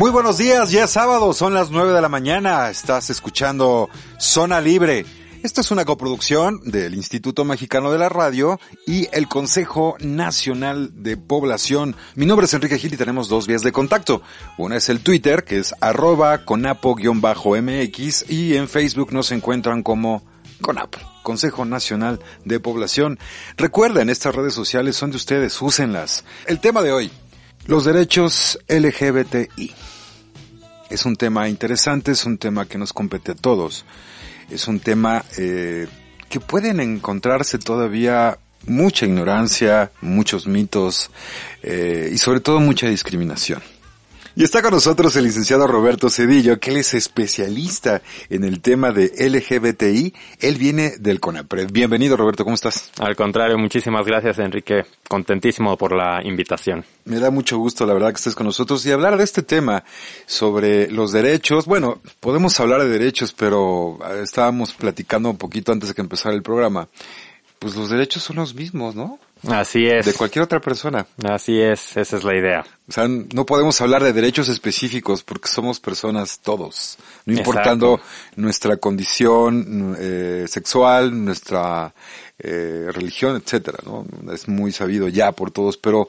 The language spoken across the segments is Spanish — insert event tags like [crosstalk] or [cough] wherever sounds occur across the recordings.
Muy buenos días, ya es sábado, son las 9 de la mañana, estás escuchando Zona Libre. Esto es una coproducción del Instituto Mexicano de la Radio y el Consejo Nacional de Población. Mi nombre es Enrique Gil y tenemos dos vías de contacto. Una es el Twitter, que es arroba conapo-mx y en Facebook nos encuentran como CONAPO, Consejo Nacional de Población. Recuerden, estas redes sociales son de ustedes, úsenlas. El tema de hoy, los derechos LGBTI. Es un tema interesante, es un tema que nos compete a todos. Es un tema eh, que pueden encontrarse todavía mucha ignorancia, muchos mitos eh, y sobre todo mucha discriminación. Y está con nosotros el licenciado Roberto Cedillo, que él es especialista en el tema de LGBTI. Él viene del CONAPRED. Bienvenido Roberto, ¿cómo estás? Al contrario, muchísimas gracias Enrique. Contentísimo por la invitación. Me da mucho gusto, la verdad, que estés con nosotros y hablar de este tema sobre los derechos. Bueno, podemos hablar de derechos, pero eh, estábamos platicando un poquito antes de que empezara el programa. Pues los derechos son los mismos, ¿no? Así es. De cualquier otra persona. Así es, esa es la idea. O sea, no podemos hablar de derechos específicos porque somos personas todos, no importando nuestra condición eh, sexual, nuestra eh, religión, etcétera, ¿no? Es muy sabido ya por todos, pero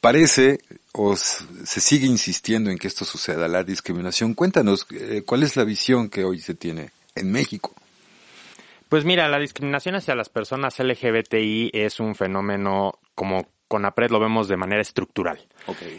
parece o se sigue insistiendo en que esto suceda, la discriminación. Cuéntanos, eh, ¿cuál es la visión que hoy se tiene en México? Pues mira, la discriminación hacia las personas LGBTI es un fenómeno como con APRED lo vemos de manera estructural.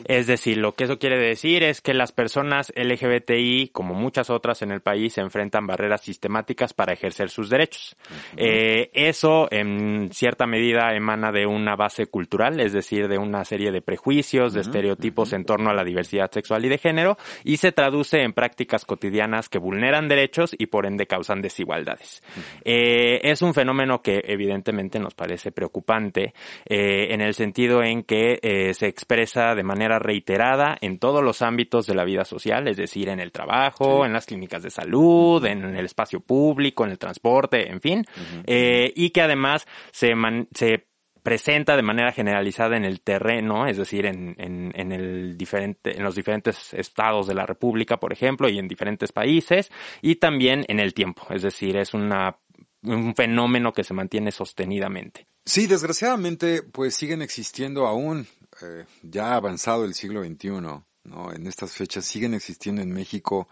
Es decir, lo que eso quiere decir es que las personas LGBTI, como muchas otras en el país, se enfrentan barreras sistemáticas para ejercer sus derechos. eh, eso, en cierta medida, emana de una base cultural, es decir, de una serie de prejuicios, de estereotipos en torno a la diversidad sexual y de género, y se traduce en prácticas cotidianas que vulneran derechos y por ende causan desigualdades. eh, es un fenómeno que evidentemente nos parece preocupante eh, en el sentido en que eh, se expresa de manera reiterada en todos los ámbitos de la vida social, es decir, en el trabajo, en las clínicas de salud, en el espacio público, en el transporte, en fin, eh, y que además se, man, se presenta de manera generalizada en el terreno, es decir, en, en, en, el diferente, en los diferentes estados de la República, por ejemplo, y en diferentes países, y también en el tiempo, es decir, es una, un fenómeno que se mantiene sostenidamente. Sí, desgraciadamente, pues siguen existiendo aún, eh, ya avanzado el siglo XXI, ¿no? En estas fechas siguen existiendo en México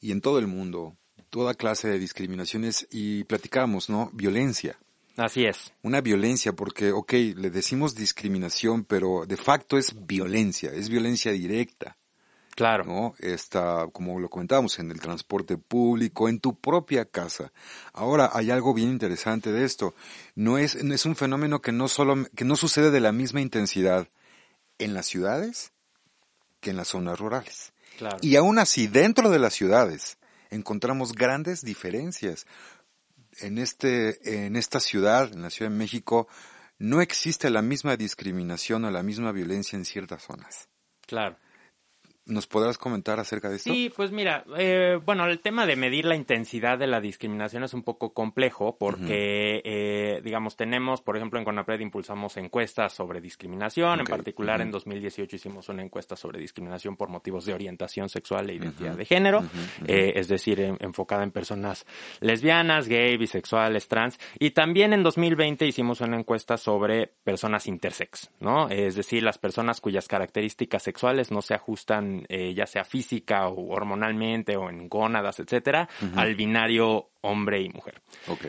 y en todo el mundo toda clase de discriminaciones y platicamos, ¿no? Violencia. Así es. Una violencia porque, ok, le decimos discriminación, pero de facto es violencia, es violencia directa. Claro. ¿No? Está, como lo comentábamos, en el transporte público, en tu propia casa. Ahora, hay algo bien interesante de esto. No es, es un fenómeno que no solo, que no sucede de la misma intensidad en las ciudades que en las zonas rurales. Claro. Y aún así, dentro de las ciudades, encontramos grandes diferencias. En este, en esta ciudad, en la Ciudad de México, no existe la misma discriminación o la misma violencia en ciertas zonas. Claro. ¿Nos podrás comentar acerca de esto? Sí, pues mira, eh, bueno, el tema de medir la intensidad de la discriminación es un poco complejo porque, uh -huh. eh, digamos, tenemos, por ejemplo, en CONAPRED impulsamos encuestas sobre discriminación, okay. en particular uh -huh. en 2018 hicimos una encuesta sobre discriminación por motivos de orientación sexual e identidad uh -huh. de género, eh, es decir, en, enfocada en personas lesbianas, gay, bisexuales, trans, y también en 2020 hicimos una encuesta sobre personas intersex, ¿no? Es decir, las personas cuyas características sexuales no se ajustan eh, ya sea física o hormonalmente o en gónadas, etcétera, uh -huh. al binario hombre y mujer.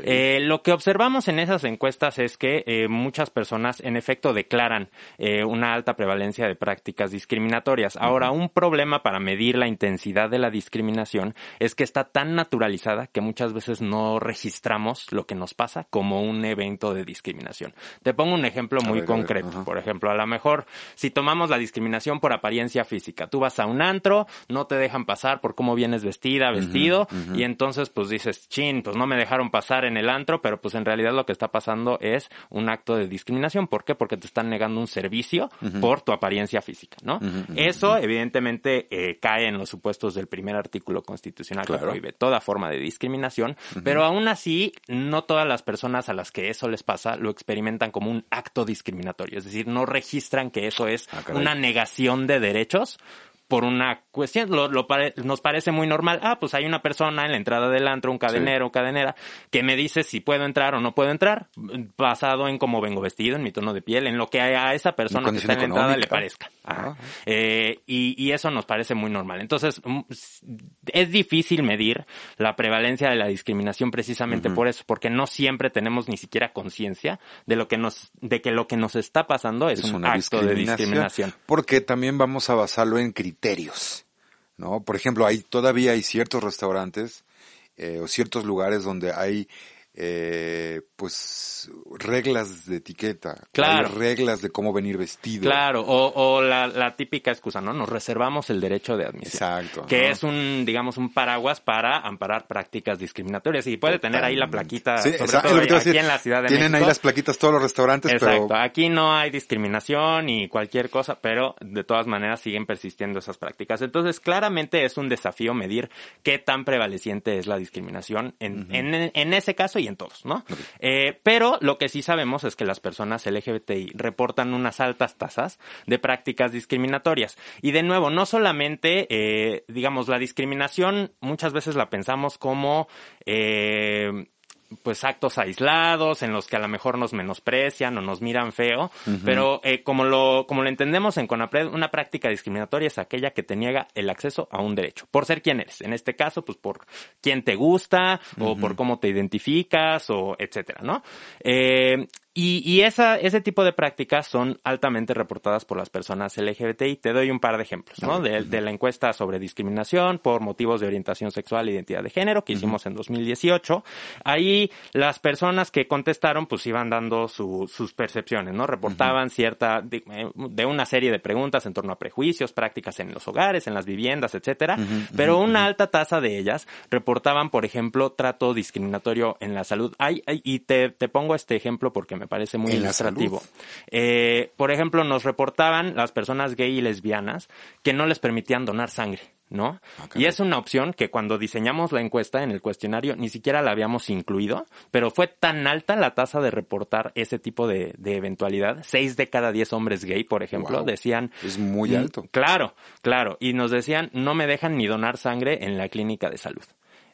Eh, lo que observamos en esas encuestas es que eh, muchas personas en efecto declaran eh, una alta prevalencia de prácticas discriminatorias. Ahora, un problema para medir la intensidad de la discriminación es que está tan naturalizada que muchas veces no registramos lo que nos pasa como un evento de discriminación. Te pongo un ejemplo muy concreto. Por ejemplo, a lo mejor si tomamos la discriminación por apariencia física, tú vas a un antro, no te dejan pasar por cómo vienes vestida, vestido, y entonces pues dices, chin, pues no me dejaron pasar en el antro, pero pues en realidad lo que está pasando es un acto de discriminación. ¿Por qué? Porque te están negando un servicio por tu apariencia física, ¿no? Eso evidentemente eh, cae en los supuestos del primer artículo constitucional que prohíbe toda forma de discriminación, pero aún así no todas las personas a las que eso les pasa lo experimentan como un acto discriminatorio, es decir, no registran que eso es ah, una negación de derechos por una cuestión, lo, nos parece muy normal, ah, pues hay una persona en la entrada del antro, un cadenero, cadenera, que me dice si puedo entrar o no puedo entrar, basado en cómo vengo vestido, en mi tono de piel, en lo que a esa persona que está en la entrada le parezca. Ah. Eh, y, y, eso nos parece muy normal. Entonces, mm, es difícil medir la prevalencia de la discriminación precisamente por eso, porque no siempre tenemos ni siquiera conciencia de lo que nos, de que lo que nos está pasando es, un acto de discriminación. Porque también vamos a basarlo en criterios ¿no? Por ejemplo, hay todavía hay ciertos restaurantes eh, o ciertos lugares donde hay eh, pues reglas de etiqueta, claro. reglas de cómo venir vestido. Claro, o, la, típica excusa, ¿no? Nos reservamos el derecho de admisión. Exacto. Que es un, digamos, un paraguas para amparar prácticas discriminatorias. Y puede tener ahí la plaquita, sobre todo aquí en la Ciudad de Tienen ahí las plaquitas todos los restaurantes, Exacto. Aquí no hay discriminación y cualquier cosa, pero de todas maneras siguen persistiendo esas prácticas. Entonces, claramente es un desafío medir qué tan prevaleciente es la discriminación en, en, en ese caso y en todos, ¿no? Eh, pero lo que sí sabemos es que las personas LGBTI reportan unas altas tasas de prácticas discriminatorias. Y de nuevo, no solamente, eh, digamos, la discriminación muchas veces la pensamos como... Eh, pues actos aislados en los que a lo mejor nos menosprecian o nos miran feo, pero eh, como lo como lo entendemos en CONAPRED, una práctica discriminatoria es aquella que te niega el acceso a un derecho, por ser quien eres. En este caso, pues por quién te gusta o por cómo te identificas o etcétera, ¿no? Eh, y, y esa, ese tipo de prácticas son altamente reportadas por las personas LGBTI. Te doy un par de ejemplos, ¿no? De, de la encuesta sobre discriminación por motivos de orientación sexual e identidad de género que hicimos en 2018. Ahí las personas que contestaron pues iban dando su, sus percepciones, ¿no? Reportaban cierta, eh, de, una serie de preguntas en torno a prejuicios, prácticas en los hogares, en las viviendas, etcétera. Pero una alta tasa de ellas reportaban, por ejemplo, trato discriminatorio en la salud. Hay, y te, te pongo este ejemplo porque me parece muy ilustrativo. Eh, por ejemplo, nos reportaban las personas gay y lesbianas que no les permitían donar sangre. ¿no? Ah, y es una opción que cuando diseñamos la encuesta en el cuestionario ni siquiera la habíamos incluido, pero fue tan alta la tasa de reportar ese tipo de, eventualidad. Seis de cada diez hombres gay, por ejemplo, decían... Es muy alto. Claro, claro. Y nos decían, no me dejan ni donar sangre en la clínica de salud.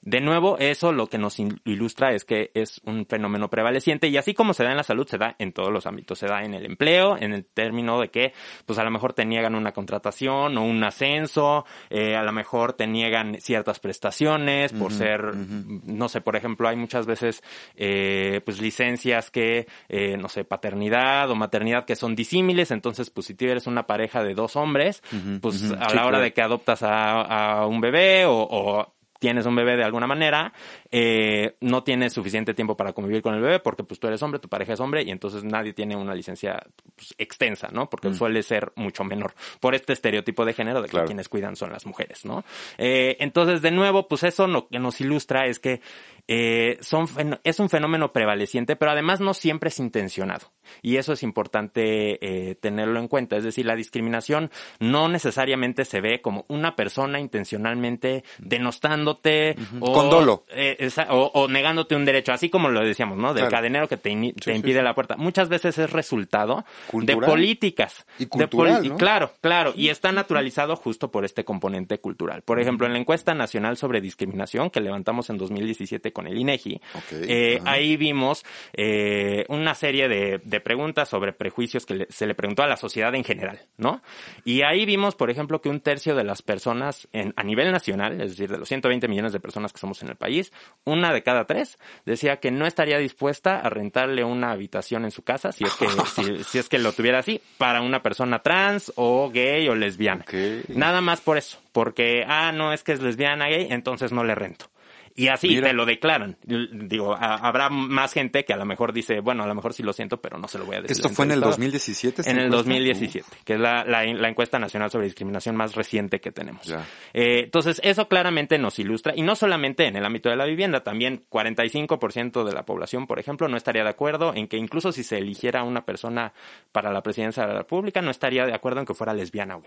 De nuevo, eso lo que nos ilustra es que es un fenómeno prevaleciente y así como se da en la salud, se da en todos los ámbitos. Se da en el empleo, en el término de que, pues a lo mejor te niegan una contratación o un ascenso, eh, a lo mejor te niegan ciertas prestaciones por ser, no sé, por ejemplo, hay muchas veces, eh, pues licencias que, eh, no sé, paternidad o maternidad que son disímiles, entonces, pues si tú eres una pareja de dos hombres, pues a la hora de que adoptas a, un bebé o, o tienes un bebé de alguna manera, eh, no tienes suficiente tiempo para convivir con el bebé porque pues tú eres hombre, tu pareja es hombre y entonces nadie tiene una licencia pues, extensa, ¿no? Porque mm. suele ser mucho menor por este estereotipo de género de que quienes cuidan son las mujeres, ¿no? Eh, entonces, de nuevo, pues eso lo que nos ilustra es que eh, son, es un fenómeno prevaleciente, pero además no siempre es intencionado. Y eso es importante eh, tenerlo en cuenta. Es decir, la discriminación no necesariamente se ve como una persona intencionalmente denostándote o, eh, o, negándote un derecho, así como lo decíamos, ¿no? Del cadenero que te, impide la puerta. Muchas veces es resultado de políticas. Y cultural, Claro, claro. Y está naturalizado justo por este componente cultural. Por ejemplo, en la encuesta nacional sobre discriminación que levantamos en 2017 con el INEGI, eh, ahí vimos eh, una serie de, preguntas sobre prejuicios que se le preguntó a la sociedad en general, ¿no? Y ahí vimos, por ejemplo, que un tercio de las personas en, a nivel nacional, es decir, de los 120 millones de personas que somos en el país, una de cada tres decía que no estaría dispuesta a rentarle una habitación en su casa si es que, [laughs] si, es que lo tuviera así para una persona trans o gay o lesbiana. Nada más por eso, porque, ah, no es que es lesbiana gay, entonces no le rento. Y así te lo declaran. Digo, habrá más gente que a lo mejor dice, bueno, a lo mejor sí lo siento, pero no se lo voy a decir. ¿Esto fue en el 2017? En el 2017, que es la, la, encuesta nacional sobre discriminación más reciente que tenemos. Eh, entonces, eso claramente nos ilustra, y no solamente en el ámbito de la vivienda, también 45% de la población, por ejemplo, no estaría de acuerdo en que incluso si se eligiera una persona para la presidencia de la República, no estaría de acuerdo en que fuera lesbiana,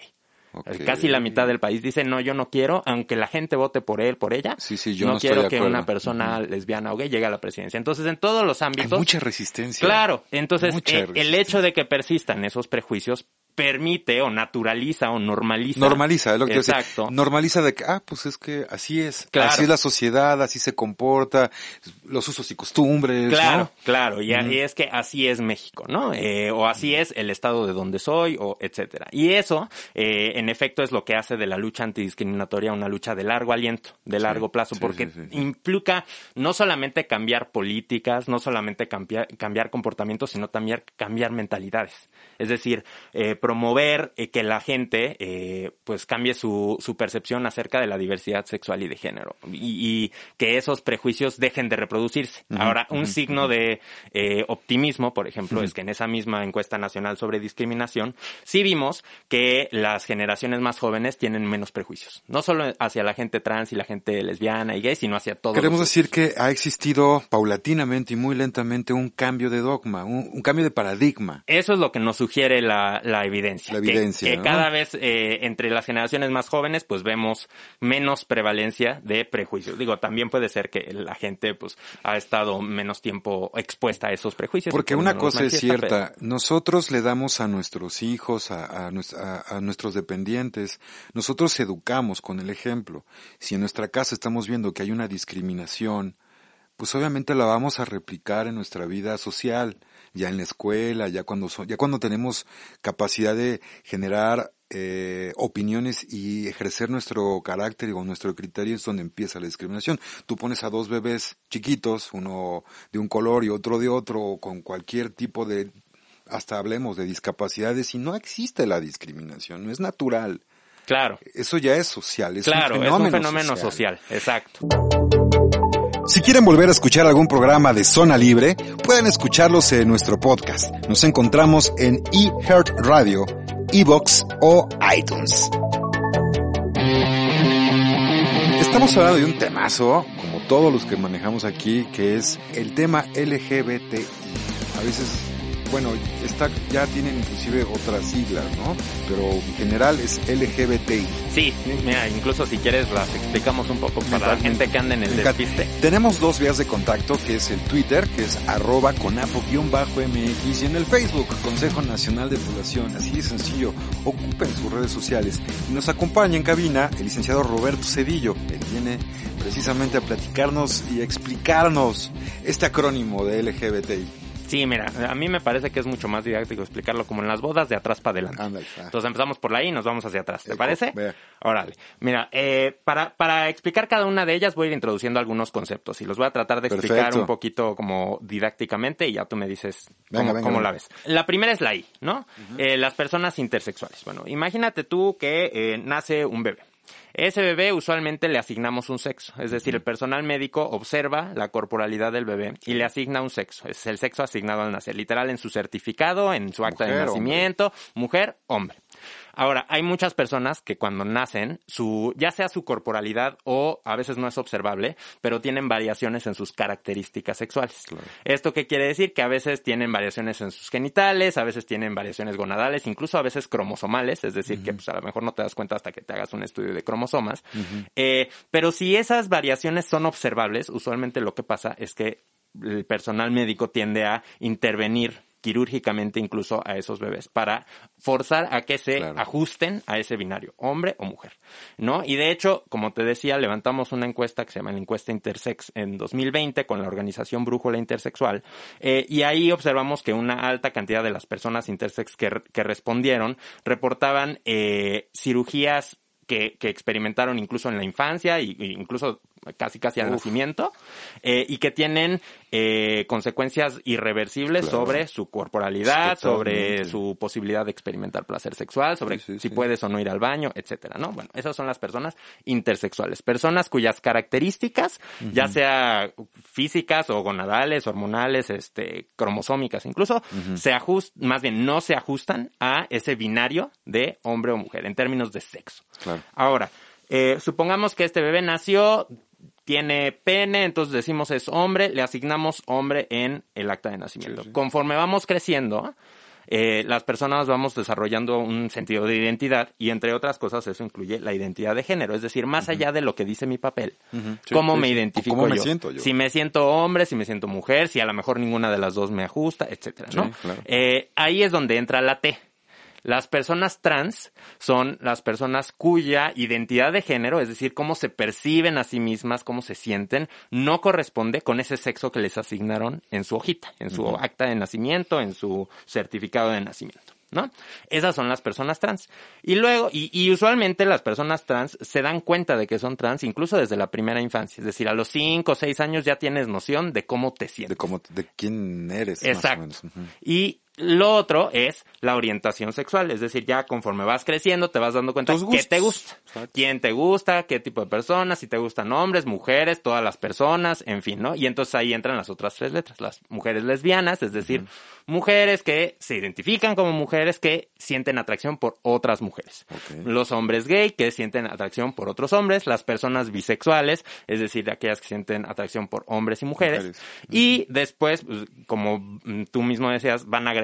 Casi la mitad del país dice, no, yo no quiero, aunque la gente vote por él, por ella, sí, sí, yo no, quiero que una persona lesbiana o gay llegue a la presidencia. Entonces, en todos los ámbitos... Hay mucha resistencia. Claro, entonces eh, el hecho de que persistan esos prejuicios permite o naturaliza o normaliza. Normaliza, es lo que Exacto. Normaliza de que, ah, pues es que así es. Así es la sociedad, así se comporta, los usos y costumbres. Claro, claro. Y, es que así es México, ¿no? Eh, o así es el estado de donde soy, o etcétera. Y eso, eh, en efecto, es lo que hace de la lucha antidiscriminatoria una lucha de largo aliento, de largo plazo, porque implica no solamente cambiar políticas, no solamente cambiar, cambiar comportamientos, sino también cambiar mentalidades. Es decir, eh, promover eh, que la gente eh, pues cambie su, su, percepción acerca de la diversidad sexual y de género y, que esos prejuicios dejen de reproducirse. Ahora, un signo de eh, optimismo, por ejemplo, es que en esa misma encuesta nacional sobre discriminación sí vimos que las generaciones más jóvenes tienen menos prejuicios, no solo hacia la gente trans y la gente lesbiana y gay, sino hacia todos. Queremos decir que ha existido paulatinamente y muy lentamente un cambio de dogma, un, cambio de paradigma. Eso es lo que nos sugiere la, la evidencia evidencia. La evidencia. Que, cada vez eh, entre las generaciones más jóvenes, pues vemos menos prevalencia de prejuicios. Digo, también puede ser que la gente, pues, ha estado menos tiempo expuesta a esos prejuicios. Porque una cosa es cierta, nosotros le damos a nuestros hijos, a, a nuestros dependientes, nosotros educamos con el ejemplo. Si en nuestra casa estamos viendo que hay una discriminación, pues obviamente la vamos a replicar en nuestra vida social ya en la escuela, ya cuando, ya cuando tenemos capacidad de generar eh, opiniones y ejercer nuestro carácter o nuestro criterio es donde empieza la discriminación. Tú pones a dos bebés chiquitos, uno de un color y otro de otro, con cualquier tipo de, hasta hablemos de discapacidades, y no existe la discriminación, no es natural. Claro. Eso ya es social, es claro, un fenómeno, es un fenómeno social, exacto. Si quieren volver a escuchar algún programa de Zona Libre, pueden escucharlos en nuestro podcast. Nos encontramos en eHeart Radio, Evox o iTunes. Estamos hablando de un temazo, como todos los que manejamos aquí, que es el tema LGBTI. A veces bueno, está, ya tienen inclusive otras siglas, ¿no? Pero en general es LGBTI. Sí, mira, incluso si quieres las explicamos un poco para la gente que anda en el despiste. Tenemos dos vías de contacto, que es el Twitter, que es arroba conapo-mx, y en el Facebook, Consejo Nacional de Población. Así de sencillo, ocupen sus redes sociales. Y nos acompaña en cabina el licenciado Roberto Cedillo. Él viene precisamente a platicarnos y explicarnos este acrónimo de LGBTI. Sí, mira, a mí me parece que es mucho más didáctico explicarlo como en las bodas de atrás para adelante. Entonces empezamos por la I y nos vamos hacia atrás. ¿Te parece? Órale. Mira, eh, para, para explicar cada una de ellas voy a ir introduciendo algunos conceptos y los voy a tratar de explicar un poquito como didácticamente y ya tú me dices cómo, la ves. La primera es la I, ¿no? Eh, las personas intersexuales. Bueno, imagínate tú que eh, nace un bebé. Ese bebé usualmente le asignamos un sexo, es decir, el personal médico observa la corporalidad del bebé y le asigna un sexo, es el sexo asignado al nacer, literal en su certificado, en su acta de nacimiento, mujer, hombre. Ahora, hay muchas personas que cuando nacen, su, ya sea su corporalidad o a veces no es observable, pero tienen variaciones en sus características sexuales. ¿Esto qué quiere decir? Que a veces tienen variaciones en sus genitales, a veces tienen variaciones gonadales, incluso a veces cromosomales, es decir, que pues, a lo mejor no te das cuenta hasta que te hagas un estudio de cromosomas. Eh, pero si esas variaciones son observables, usualmente lo que pasa es que el personal médico tiende a intervenir quirúrgicamente incluso a esos bebés para forzar a que se ajusten a ese binario, hombre o mujer, ¿no? Y de hecho, como te decía, levantamos una encuesta que se llama la encuesta Intersex en 2020 con la organización Brújula Intersexual eh, y ahí observamos que una alta cantidad de las personas intersex que, que respondieron reportaban eh, cirugías que, que, experimentaron incluso en la infancia e incluso casi casi al nacimiento, eh, y que tienen eh, consecuencias irreversibles sobre su corporalidad, sobre su posibilidad de experimentar placer sexual, sobre si puedes o no ir al baño, etcétera, ¿no? Bueno, esas son las personas intersexuales, personas cuyas características, ya sea físicas o gonadales, hormonales, este, cromosómicas incluso, se ajustan, más bien no se ajustan a ese binario de hombre o mujer en términos de sexo. Ahora, eh, supongamos que este bebé nació tiene pene, entonces decimos es hombre, le asignamos hombre en el acta de nacimiento. Conforme vamos creciendo, eh, las personas vamos desarrollando un sentido de identidad y entre otras cosas eso incluye la identidad de género, es decir, más allá de lo que dice mi papel, cómo me identifico ¿Cómo me Siento yo. Si me siento hombre, si me siento mujer, si a lo mejor ninguna de las dos me ajusta, etcétera, ¿no? Eh, ahí es donde entra la T. Las personas trans son las personas cuya identidad de género, es decir, cómo se perciben a sí mismas, cómo se sienten, no corresponde con ese sexo que les asignaron en su hojita, en su acta de nacimiento, en su certificado de nacimiento. ¿no? Esas son las personas trans. Y luego, y, y, usualmente las personas trans se dan cuenta de que son trans incluso desde la primera infancia. Es decir, a los 5 o 6 años ya tienes noción de cómo te sientes. De cómo, de quién eres. Exacto. Y lo otro es la orientación sexual, es decir, ya conforme vas creciendo te vas dando cuenta qué te gusta, quién te gusta, qué tipo de personas, si te gustan hombres, mujeres, todas las personas, en fin, ¿no? Y entonces ahí entran las otras tres letras, las mujeres lesbianas, es decir, mujeres que se identifican como mujeres que sienten atracción por otras mujeres. Los hombres gay que sienten atracción por otros hombres, las personas bisexuales, es decir, aquellas que sienten atracción por hombres y mujeres. Y después, pues, como tú mismo decías, van a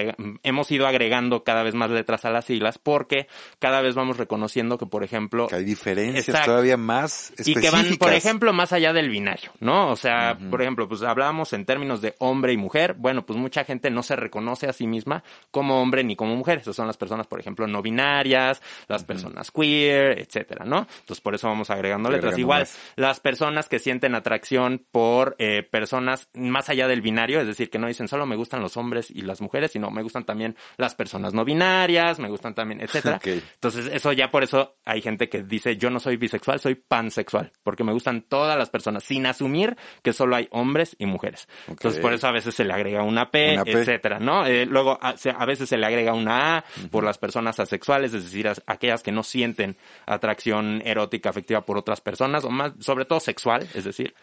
hemos ido agregando cada vez más letras a las siglas porque cada vez vamos reconociendo que, por ejemplo... Que hay diferencias todavía más específicas. Y que van, por ejemplo, más allá del binario, ¿no? O sea, por ejemplo, pues hablábamos en términos de hombre y mujer. Bueno, pues mucha gente no se reconoce a sí misma como hombre ni como mujer. Esas son las personas, por ejemplo, no binarias, las personas queer, etcétera, ¿no? Entonces por eso vamos agregando letras. Igual, las personas que sienten atracción por eh, personas más allá del binario, es decir, que no dicen solo me gustan los hombres y las mujeres, sino me gustan también las personas no binarias, me gustan también, etcétera. [laughs] Entonces eso ya por eso hay gente que dice yo no soy bisexual, soy pansexual, porque me gustan todas las personas, sin asumir que solo hay hombres y mujeres. Entonces por eso a veces se le agrega una P, etcétera, ¿no? Eh, luego a, veces se le agrega una A por las personas asexuales, es decir, aquellas que no sienten atracción erótica, afectiva por otras personas, o más, sobre todo sexual, es decir.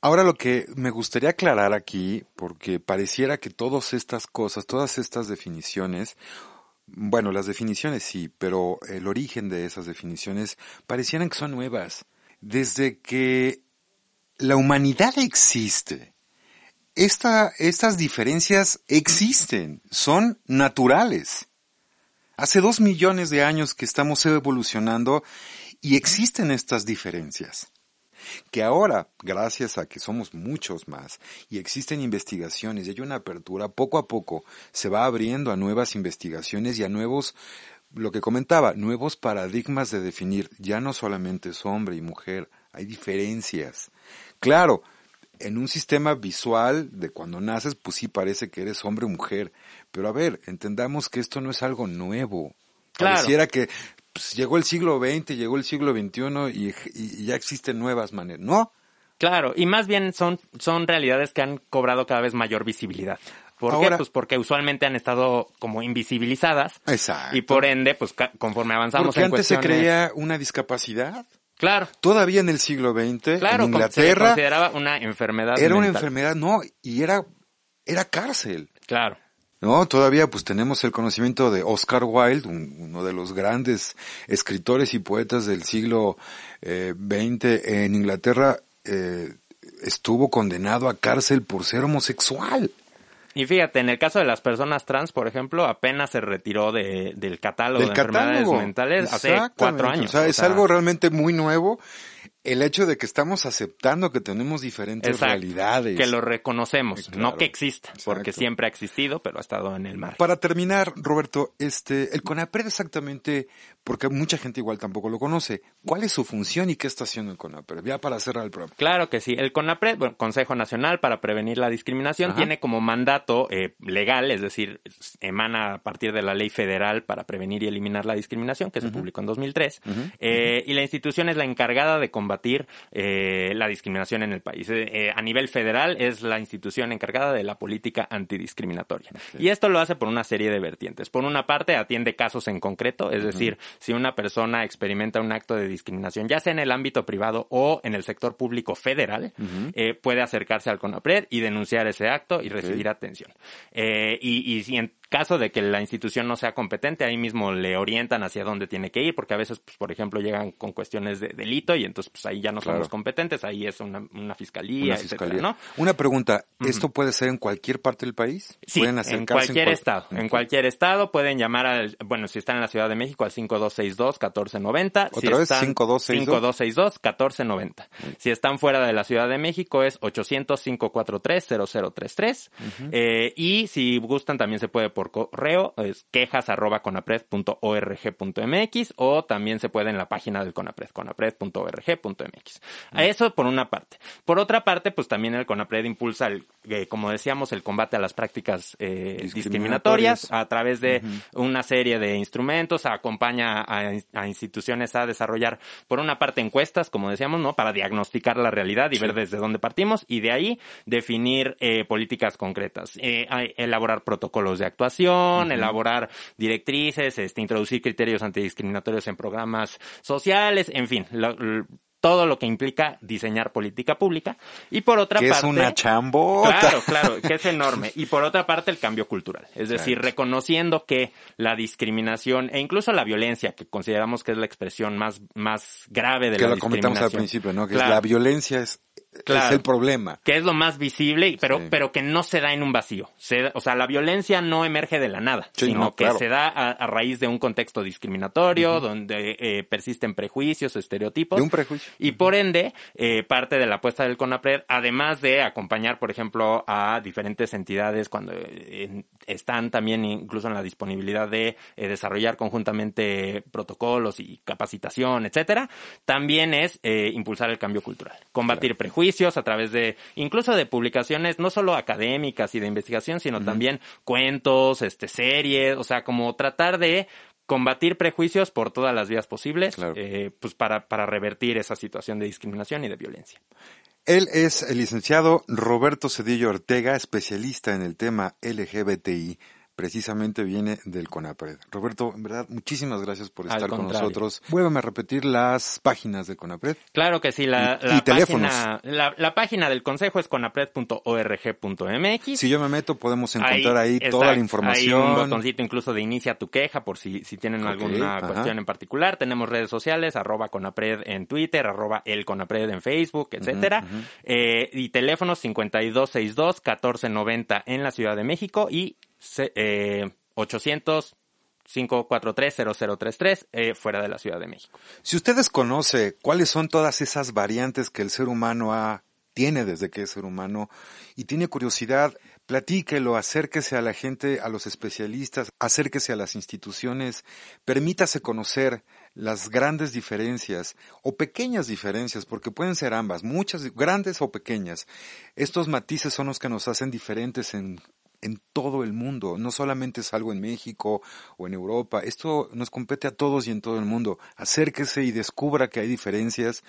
Ahora lo que me gustaría aclarar aquí, porque pareciera que todas estas cosas, todas estas definiciones, bueno, las definiciones sí, pero el origen de esas definiciones parecieran que son nuevas. Desde que la humanidad existe, estas diferencias existen, son naturales. Hace dos millones de años que estamos evolucionando y existen estas diferencias. Que ahora, gracias a que somos muchos más y existen investigaciones y hay una apertura, poco a poco se va abriendo a nuevas investigaciones y a nuevos lo que comentaba, nuevos paradigmas de definir, ya no solamente es hombre y mujer, hay diferencias. Claro, en un sistema visual de cuando naces, pues sí parece que eres hombre o mujer. Pero a ver, entendamos que esto no es algo nuevo. Claro. Pareciera que pues, llegó el siglo XX, llegó el siglo XXI y, y, ya existen nuevas maneras. No. Claro, y más bien son, son realidades que han cobrado cada vez mayor visibilidad. ¿Por qué? Pues porque usualmente han estado como invisibilizadas. Exacto. Y por ende, pues conforme avanzamos porque antes se creía una discapacidad. Claro. Todavía en el siglo XX, en Inglaterra. Se consideraba una enfermedad. Era una enfermedad, no, y era, era cárcel. Claro. No, todavía pues tenemos el conocimiento de Oscar Wilde, uno de los grandes escritores y poetas del siglo XX eh, en Inglaterra, eh, estuvo condenado a cárcel por ser homosexual. Y fíjate, en el caso de las personas trans, por ejemplo, apenas se retiró de, del catálogo de enfermedades mentales hace cuatro años. O sea, es algo realmente muy nuevo. El hecho de que estamos aceptando que tenemos diferentes realidades. Que lo reconocemos, no que exista, porque siempre ha existido, pero ha estado en el mar. Para terminar, Roberto, este, el CONAPRED exactamente, porque mucha gente igual tampoco lo conoce, ¿cuál es su función y qué está haciendo el CONAPRED? Ya para cerrar el programa. Claro que sí. El CONAPRED, bueno, Consejo Nacional para Prevenir la Discriminación, tiene como mandato eh, legal, es decir, emana a partir de la ley federal para prevenir y eliminar la discriminación, que se publicó en 2003, eh, y la institución es la encargada de combatir eh, la discriminación en el país. Eh, eh, a nivel federal es la institución encargada de la política antidiscriminatoria. Y esto lo hace por una serie de vertientes. Por una parte, atiende casos en concreto, es decir, si una persona experimenta un acto de discriminación, ya sea en el ámbito privado o en el sector público federal, puede acercarse al CONAPRED y denunciar ese acto y recibir atención. y, y si en caso de que la institución no sea competente, ahí mismo le orientan hacia dónde tiene que ir, porque a veces, pues, por ejemplo, llegan con cuestiones de delito y entonces pues ahí ya no somos competentes, ahí es una, fiscalía, una ¿no? Una pregunta, ¿esto puede ser en cualquier parte del país? Sí, en cualquier estado. En cualquier estado pueden llamar al, bueno, si están en la Ciudad de México, al 5262-1490. ¿Otra vez? 5262. 5262-1490. Si están fuera de la Ciudad de México es 800-543-0033. eh, y si gustan también se puede por correo, es quejas arroba conapred.org.mx o también se puede en la página del Conapred, conapred.org.mx. Eso por una parte. Por otra parte, pues también el Conapred impulsa, el, eh, como decíamos, el combate a las prácticas eh, discriminatorias. a través de una serie de instrumentos, acompaña a, instituciones a desarrollar, por una parte, encuestas, como decíamos, ¿no? Para diagnosticar la realidad y ver desde dónde partimos y de ahí definir eh, políticas concretas, elaborar protocolos de actuación elaborar directrices, este, introducir criterios antidiscriminatorios en programas sociales, en fin, todo lo que implica diseñar política pública. Y por otra que parte. es una chambota. Claro, claro, que es enorme. Y por otra parte, el cambio cultural. Es decir, reconociendo que la discriminación e incluso la violencia, que consideramos que es la expresión más, más grave de la discriminación. Que lo comentamos al principio, ¿no? Que la violencia es es el problema. Que es lo más visible, pero, pero que no se da en un vacío. o sea, la violencia no emerge de la nada, sino que se da a, raíz de un contexto discriminatorio, donde eh, persisten prejuicios, estereotipos. De un prejuicio. Y por ende, eh, parte de la apuesta del CONAPRED, además de acompañar, por ejemplo, a diferentes entidades cuando eh, están también incluso en la disponibilidad de desarrollar conjuntamente protocolos y capacitación, etcétera, también es impulsar el cambio cultural, combatir prejuicios a través de, incluso de publicaciones no solo académicas y de investigación, sino también cuentos, este, series, o sea, como tratar de combatir prejuicios por todas las vías posibles, eh, pues para, para revertir esa situación de discriminación y de violencia. Él es el licenciado Roberto Cedillo Ortega, especialista en el tema LGBTI precisamente viene del CONAPRED. Roberto, en verdad, muchísimas gracias por estar con nosotros. Vuélvame a repetir las páginas de CONAPRED. Claro que sí, la, y, Página, la, página del consejo es conapred.org.mx. Si yo me meto, podemos encontrar ahí, toda la información. Hay un botoncito incluso de inicia tu queja por si, si tienen alguna cuestión en particular. Tenemos redes sociales, arroba CONAPRED en Twitter, arroba el CONAPRED en Facebook, etcétera. Eh, y teléfonos 5262-1490 en la Ciudad de México y eh, 800 543-0033 eh, fuera de la Ciudad de México. Si ustedes conocen cuáles son todas esas variantes que el ser humano tiene desde que es ser humano y tiene curiosidad, platíquelo, acérquese a la gente, a los especialistas, acérquese a las instituciones, permítase conocer las grandes diferencias o pequeñas diferencias, porque pueden ser ambas, muchas, grandes o pequeñas. Estos matices son los que nos hacen diferentes en en todo el mundo, no solamente es algo en México o en Europa, esto nos compete a todos y en todo el mundo. Acérquese y descubra que hay diferencias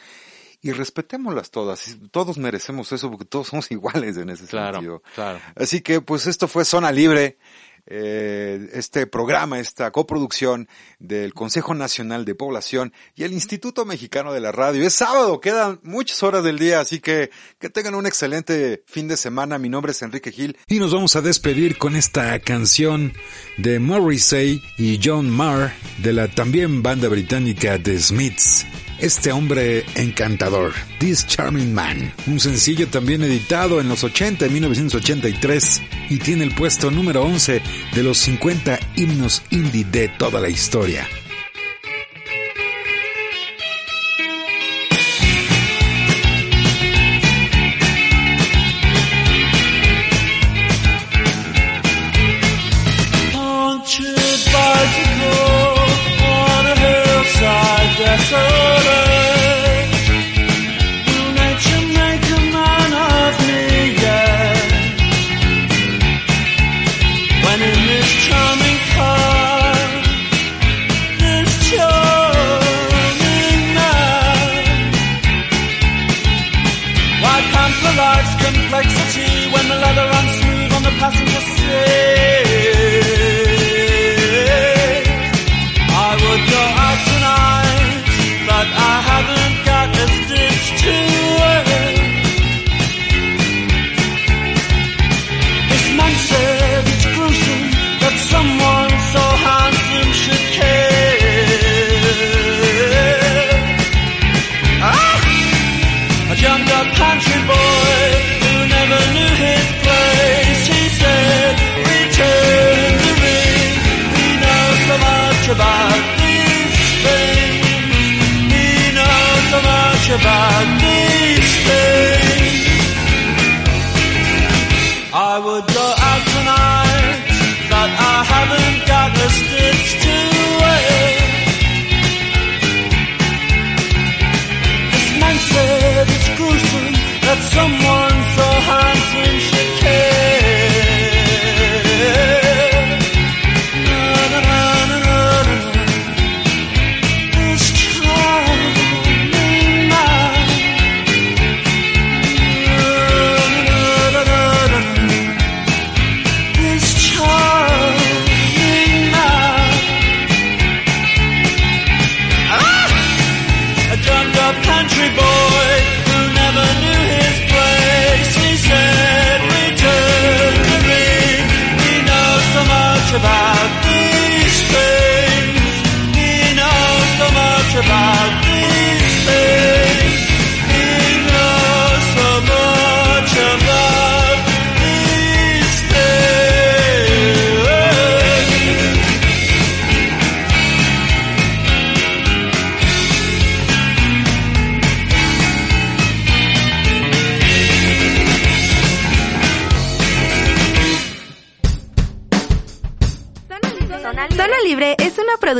y respetémoslas todas. Todos merecemos eso porque todos [laughs] somos iguales en ese sentido. Claro. Así que pues esto fue Zona Libre eh, este programa, esta coproducción del Consejo Nacional de Población y el Instituto Mexicano de la Radio. Es sábado, quedan muchas horas del día, así que que tengan un excelente fin de semana. Mi nombre es Enrique Gil. Y nos vamos a despedir con esta canción de Morrissey y John Marr de la también banda británica The Smiths este hombre encantador, This Charming Man, un sencillo también editado en los 80, en 1983, y tiene el puesto número 11 de los 50 himnos indie de toda la historia. beside their turban. about these things. He knows so much about these things. I would go out tonight, but I haven't got a stitch to.